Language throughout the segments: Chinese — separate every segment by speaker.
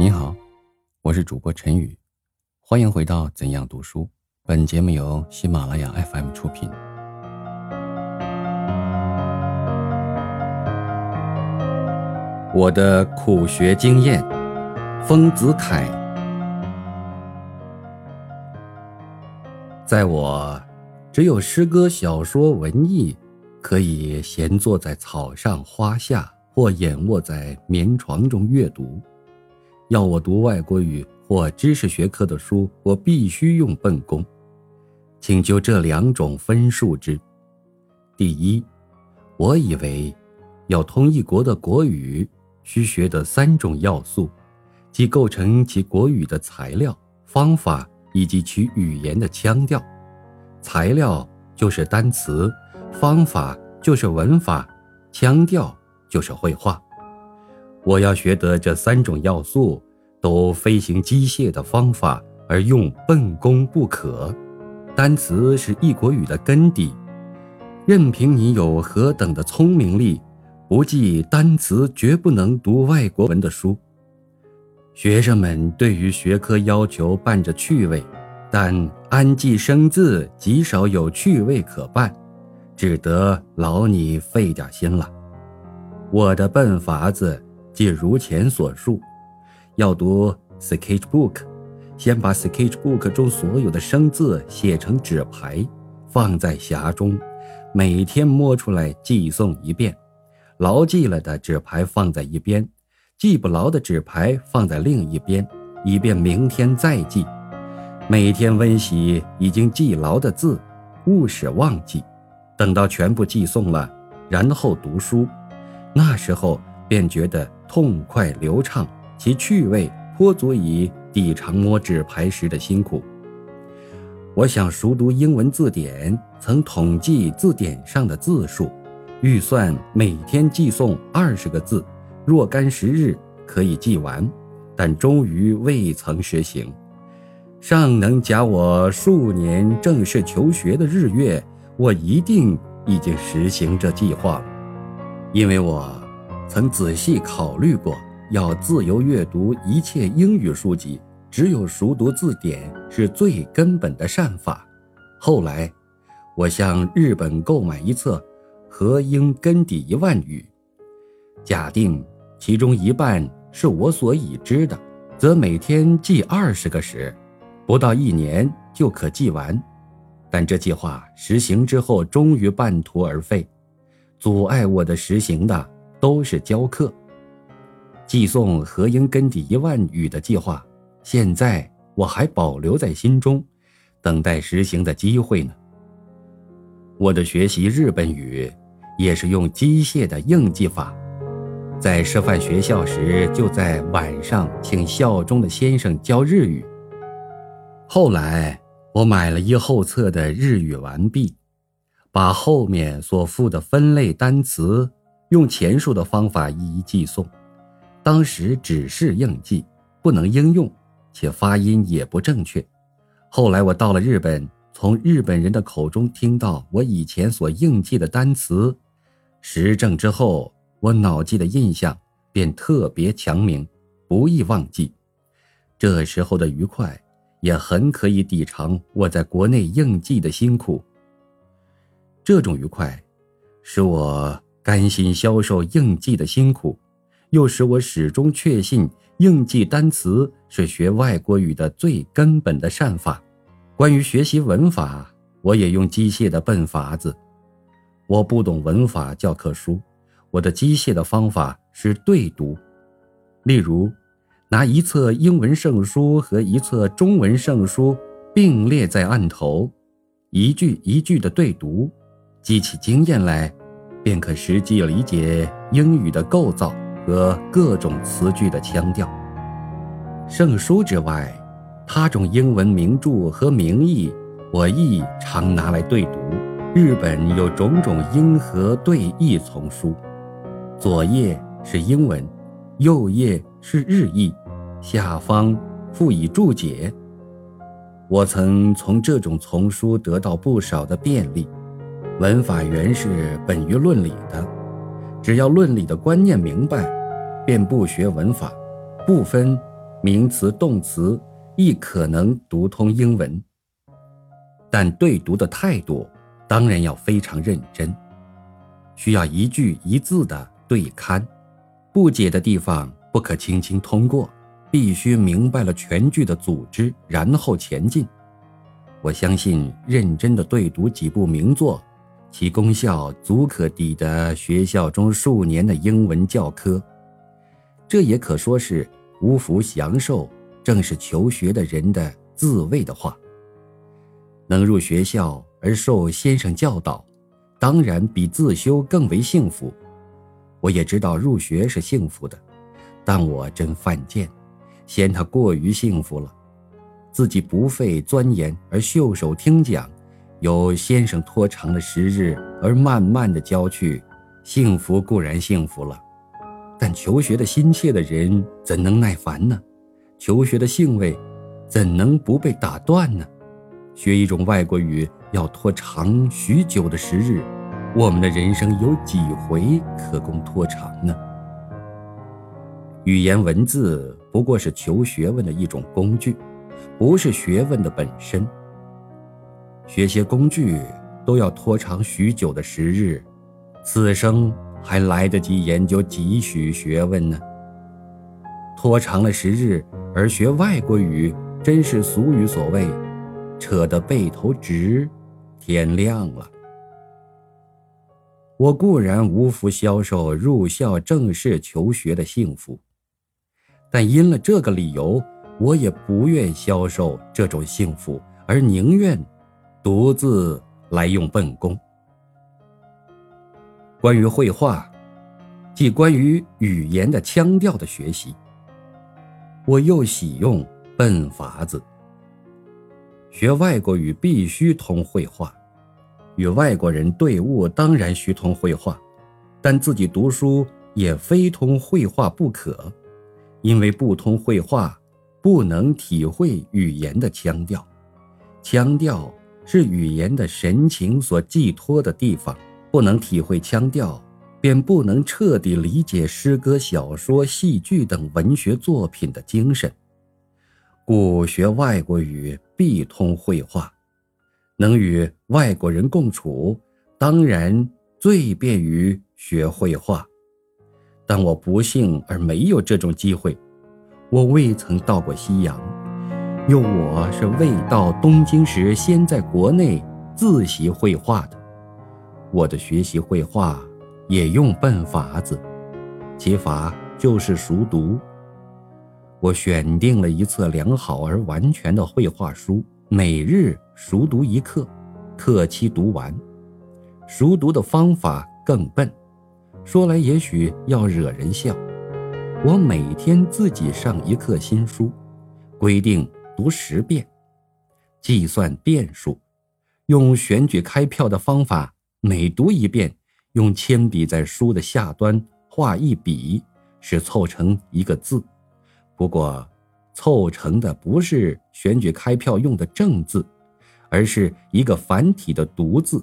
Speaker 1: 你好，我是主播陈宇，欢迎回到《怎样读书》。本节目由喜马拉雅 FM 出品。我的苦学经验，丰子恺。在我只有诗歌、小说、文艺，可以闲坐在草上、花下，或仰卧在棉床中阅读。要我读外国语或知识学科的书，我必须用笨功，请就这两种分数之。第一，我以为要通一国的国语，需学的三种要素，即构成其国语的材料、方法以及其语言的腔调。材料就是单词，方法就是文法，腔调就是绘画。我要学得这三种要素，都飞行机械的方法，而用笨功不可。单词是一国语的根底，任凭你有何等的聪明力，不记单词，绝不能读外国文的书。学生们对于学科要求伴着趣味，但安记生字极少有趣味可伴，只得劳你费点心了。我的笨法子。即如前所述，要读 sketchbook，先把 sketchbook 中所有的生字写成纸牌，放在匣中，每天摸出来记诵一遍。牢记了的纸牌放在一边，记不牢的纸牌放在另一边，以便明天再记。每天温习已经记牢的字，勿使忘记。等到全部记诵了，然后读书，那时候。便觉得痛快流畅，其趣味颇足以抵偿摸纸牌时的辛苦。我想熟读英文字典，曾统计字典上的字数，预算每天记诵二十个字，若干时日可以记完，但终于未曾实行。尚能假我数年正式求学的日月，我一定已经实行这计划了，因为我。曾仔细考虑过，要自由阅读一切英语书籍，只有熟读字典是最根本的善法。后来，我向日本购买一册和英根底一万语，假定其中一半是我所已知的，则每天记二十个时，不到一年就可记完。但这计划实行之后，终于半途而废。阻碍我的实行的。都是教课，寄送和英根底一万语的计划，现在我还保留在心中，等待实行的机会呢。我的学习日本语，也是用机械的硬记法，在师范学校时，就在晚上请校中的先生教日语。后来我买了一后册的日语完毕，把后面所附的分类单词。用前述的方法一一记诵，当时只是应记，不能应用，且发音也不正确。后来我到了日本，从日本人的口中听到我以前所应记的单词，实证之后，我脑记的印象便特别强明，不易忘记。这时候的愉快，也很可以抵偿我在国内应记的辛苦。这种愉快，使我。甘心消受应记的辛苦，又使我始终确信应记单词是学外国语的最根本的善法。关于学习文法，我也用机械的笨法子。我不懂文法教科书，我的机械的方法是对读。例如，拿一册英文圣书和一册中文圣书并列在案头，一句一句的对读，积起经验来。便可实际理解英语的构造和各种词句的腔调。圣书之外，他种英文名著和名义，我亦常拿来对读。日本有种种英和对译丛书，左页是英文，右页是日译，下方附以注解。我曾从这种丛书得到不少的便利。文法原是本于论理的，只要论理的观念明白，便不学文法，不分名词、动词亦可能读通英文。但对读的态度当然要非常认真，需要一句一字的对看，不解的地方不可轻轻通过，必须明白了全句的组织，然后前进。我相信认真的对读几部名作，其功效足可抵得学校中数年的英文教科。这也可说是无福享受，正是求学的人的自慰的话。能入学校而受先生教导，当然比自修更为幸福。我也知道入学是幸福的，但我真犯贱，嫌他过于幸福了。自己不费钻研而袖手听讲，由先生拖长了时日而慢慢的教去，幸福固然幸福了，但求学的心切的人怎能耐烦呢？求学的兴味，怎能不被打断呢？学一种外国语要拖长许久的时日，我们的人生有几回可供拖长呢？语言文字不过是求学问的一种工具。不是学问的本身。学些工具都要拖长许久的时日，此生还来得及研究几许学问呢？拖长了时日而学外国语，真是俗语所谓“扯得背头直，天亮了”。我固然无福消受入校正式求学的幸福，但因了这个理由。我也不愿消受这种幸福，而宁愿独自来用笨功。关于绘画，即关于语言的腔调的学习，我又喜用笨法子。学外国语必须通绘画，与外国人对物当然需通绘画，但自己读书也非通绘画不可，因为不通绘画。不能体会语言的腔调，腔调是语言的神情所寄托的地方。不能体会腔调，便不能彻底理解诗歌、小说、戏剧等文学作品的精神。故学外国语必通绘画，能与外国人共处，当然最便于学绘画。但我不幸而没有这种机会。我未曾到过西洋，又我是未到东京时，先在国内自习绘画的。我的学习绘画也用笨法子，其法就是熟读。我选定了一册良好而完全的绘画书，每日熟读一课，课期读完。熟读的方法更笨，说来也许要惹人笑。我每天自己上一课新书，规定读十遍，计算遍数，用选举开票的方法，每读一遍，用铅笔在书的下端画一笔，使凑成一个字。不过，凑成的不是选举开票用的正字，而是一个繁体的读字。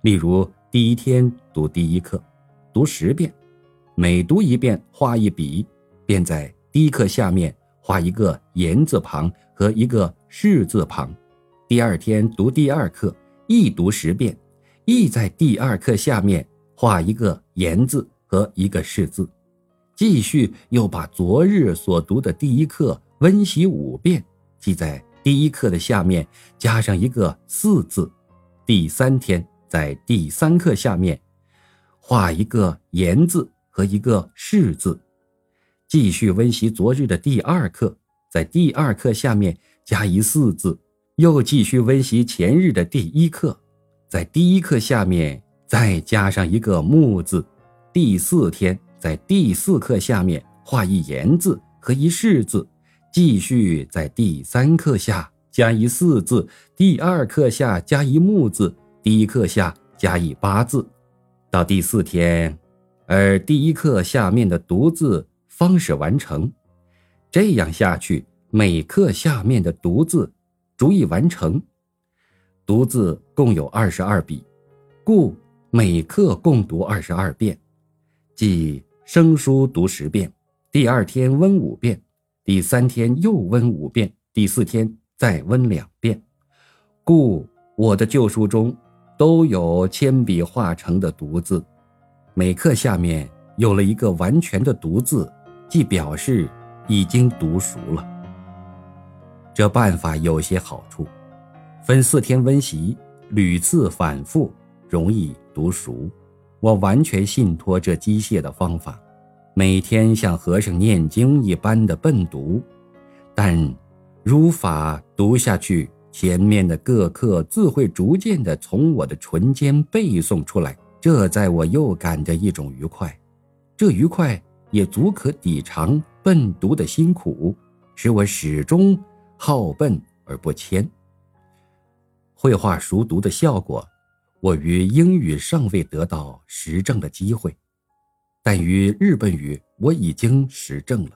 Speaker 1: 例如，第一天读第一课，读十遍。每读一遍，画一笔，便在第一课下面画一个言字旁和一个士字旁。第二天读第二课，亦读十遍，亦在第二课下面画一个言字和一个士字。继续又把昨日所读的第一课温习五遍，记在第一课的下面加上一个四字。第三天在第三课下面画一个言字。和一个士字，继续温习昨日的第二课，在第二课下面加一四字，又继续温习前日的第一课，在第一课下面再加上一个木字。第四天在第四课下面画一言字和一士字，继续在第三课下加一四字，第二课下加一木字，第一课下加一八字，到第四天。而第一课下面的读字方始完成，这样下去，每课下面的读字逐一完成。读字共有二十二笔，故每课共读二十二遍，即生书读十遍，第二天温五遍，第三天又温五遍，第四天再温两遍。故我的旧书中都有铅笔画成的独字，每课下面有了一个完全的独字，即表示已经读熟了。这办法有些好处，分四天温习，屡次反复，容易读熟。我完全信托这机械的方法，每天像和尚念经一般的笨读，但如法读下去，前面的各课自会逐渐的从我的唇间背诵出来，这在我又感着一种愉快，这愉快也足可抵偿笨读的辛苦，使我始终。好笨而不谦。绘画熟读的效果，我于英语尚未得到实证的机会，但于日本语我已经实证了。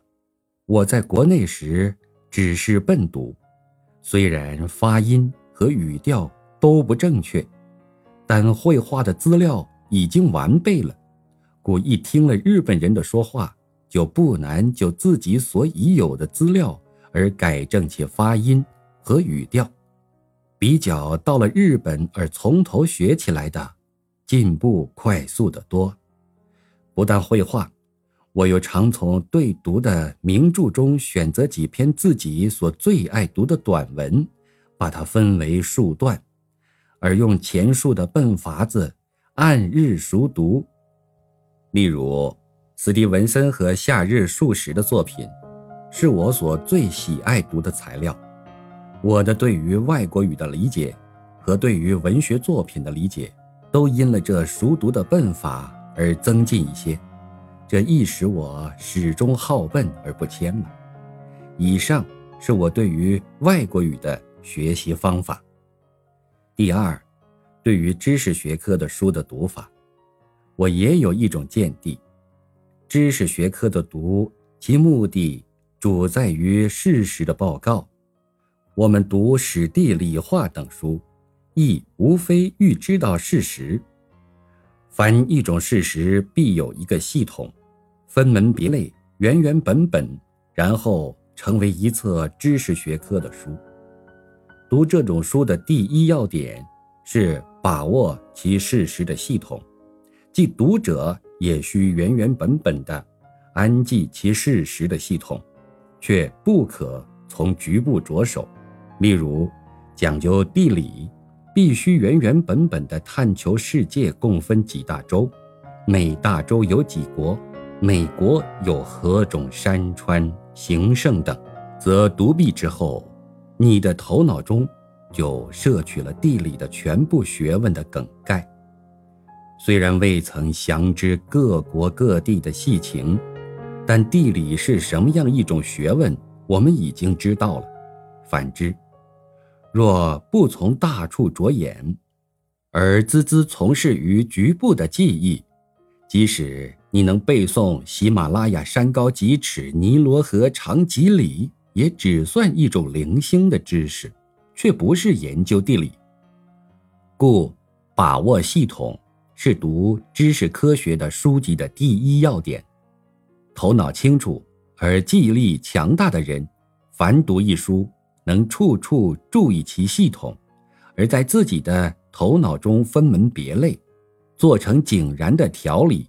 Speaker 1: 我在国内时只是笨读，虽然发音和语调都不正确，但绘画的资料已经完备了，故一听了日本人的说话，就不难就自己所已有的资料。而改正其发音和语调，比较到了日本而从头学起来的，进步快速得多。不但绘画，我又常从对读的名著中选择几篇自己所最爱读的短文，把它分为数段，而用前述的笨法子按日熟读。例如，斯蒂文森和夏日数十的作品。是我所最喜爱读的材料。我的对于外国语的理解，和对于文学作品的理解，都因了这熟读的笨法而增进一些。这亦使我始终好笨而不谦了。以上是我对于外国语的学习方法。第二，对于知识学科的书的读法，我也有一种见地。知识学科的读，其目的。主在于事实的报告。我们读史地理化等书，亦无非欲知道事实。凡一种事实，必有一个系统，分门别类，原原本本，然后成为一册知识学科的书。读这种书的第一要点是把握其事实的系统，即读者也需原原本本的安记其事实的系统。却不可从局部着手，例如讲究地理，必须原原本本地探求世界共分几大洲，每大洲有几国，美国有何种山川形胜等，则独臂之后，你的头脑中就摄取了地理的全部学问的梗概，虽然未曾详知各国各地的细情。但地理是什么样一种学问，我们已经知道了。反之，若不从大处着眼，而孜孜从事于局部的记忆，即使你能背诵喜马拉雅山高几尺，尼罗河长几里，也只算一种零星的知识，却不是研究地理。故把握系统是读知识科学的书籍的第一要点。头脑清楚而记忆力强大的人，凡读一书，能处处注意其系统，而在自己的头脑中分门别类，做成井然的条理。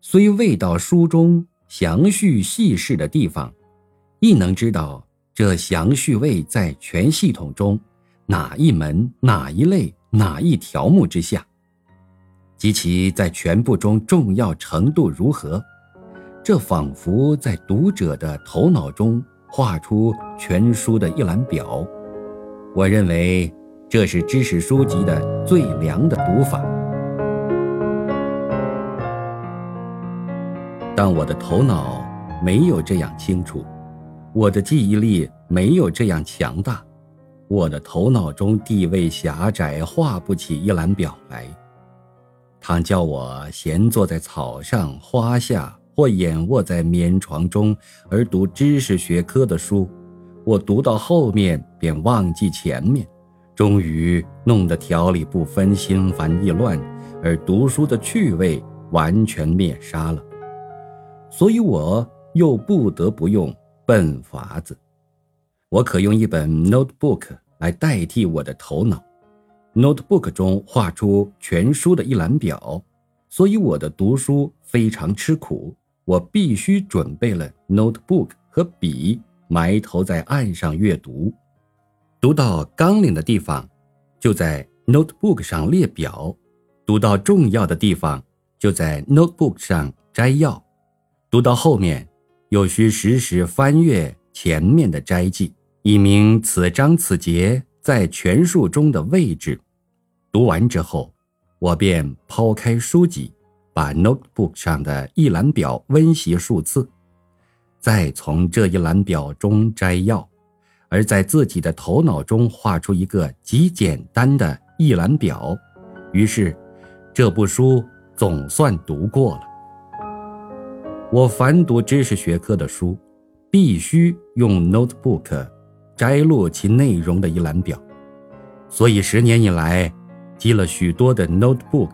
Speaker 1: 虽未到书中详叙细事的地方，亦能知道这详叙位在全系统中哪一门、哪一类、哪一条目之下，及其在全部中重要程度如何。这仿佛在读者的头脑中画出全书的一览表。我认为这是知识书籍的最良的读法。但我的头脑没有这样清楚，我的记忆力没有这样强大，我的头脑中地位狭窄，画不起一览表来。倘叫我闲坐在草上、花下。或眼卧在棉床中而读知识学科的书，我读到后面便忘记前面，终于弄得条理不分、心烦意乱，而读书的趣味完全灭杀了。所以我又不得不用笨法子。我可用一本 notebook 来代替我的头脑，notebook 中画出全书的一览表，所以我的读书非常吃苦。我必须准备了 notebook 和笔，埋头在岸上阅读。读到纲领的地方，就在 notebook 上列表；读到重要的地方，就在 notebook 上摘要；读到后面，又需时时翻阅前面的摘记，以明此章此节在全书中的位置。读完之后，我便抛开书籍。把 notebook 上的一览表温习数次，再从这一览表中摘要，而在自己的头脑中画出一个极简单的一览表。于是，这部书总算读过了。我凡读知识学科的书，必须用 notebook 摘录其内容的一览表，所以十年以来，积了许多的 notebook。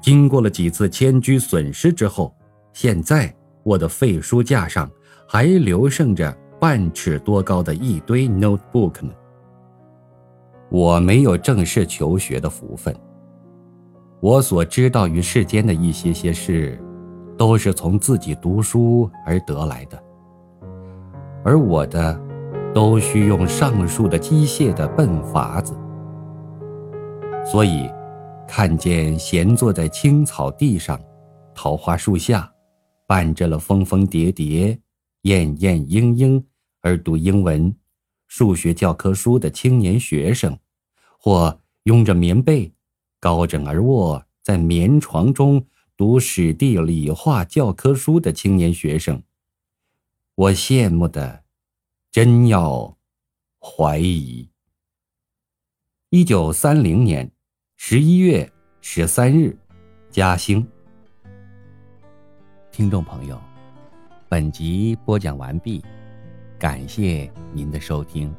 Speaker 1: 经过了几次迁居损失之后，现在我的废书架上还留剩着半尺多高的一堆 notebook 呢。我没有正式求学的福分，我所知道于世间的一些些事，都是从自己读书而得来的，而我的，都需用上述的机械的笨法子，所以。看见闲坐在青草地上，桃花树下，伴着了蜂蜂蝶蝶、燕燕莺莺而读英文、数学教科书的青年学生，或拥着棉被，高枕而卧在棉床中读史地理化教科书的青年学生，我羡慕的，真要怀疑。一九三零年。十一月十三日，嘉兴。听众朋友，本集播讲完毕，感谢您的收听。